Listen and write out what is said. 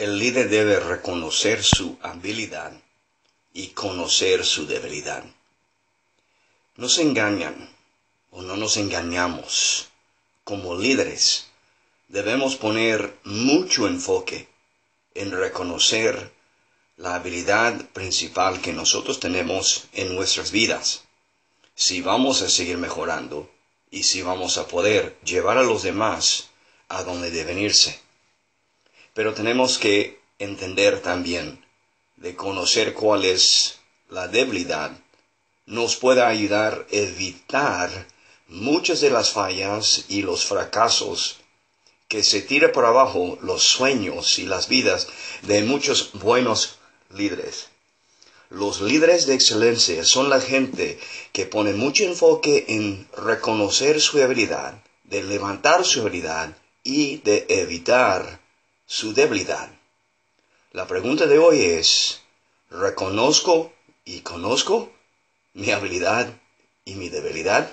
El líder debe reconocer su habilidad y conocer su debilidad. No se engañan o no nos engañamos. Como líderes debemos poner mucho enfoque en reconocer la habilidad principal que nosotros tenemos en nuestras vidas. Si vamos a seguir mejorando y si vamos a poder llevar a los demás a donde deben irse. Pero tenemos que entender también de conocer cuál es la debilidad, nos puede ayudar a evitar muchas de las fallas y los fracasos que se tira por abajo los sueños y las vidas de muchos buenos líderes. Los líderes de excelencia son la gente que pone mucho enfoque en reconocer su habilidad, de levantar su habilidad y de evitar su debilidad. La pregunta de hoy es, ¿reconozco y conozco mi habilidad y mi debilidad?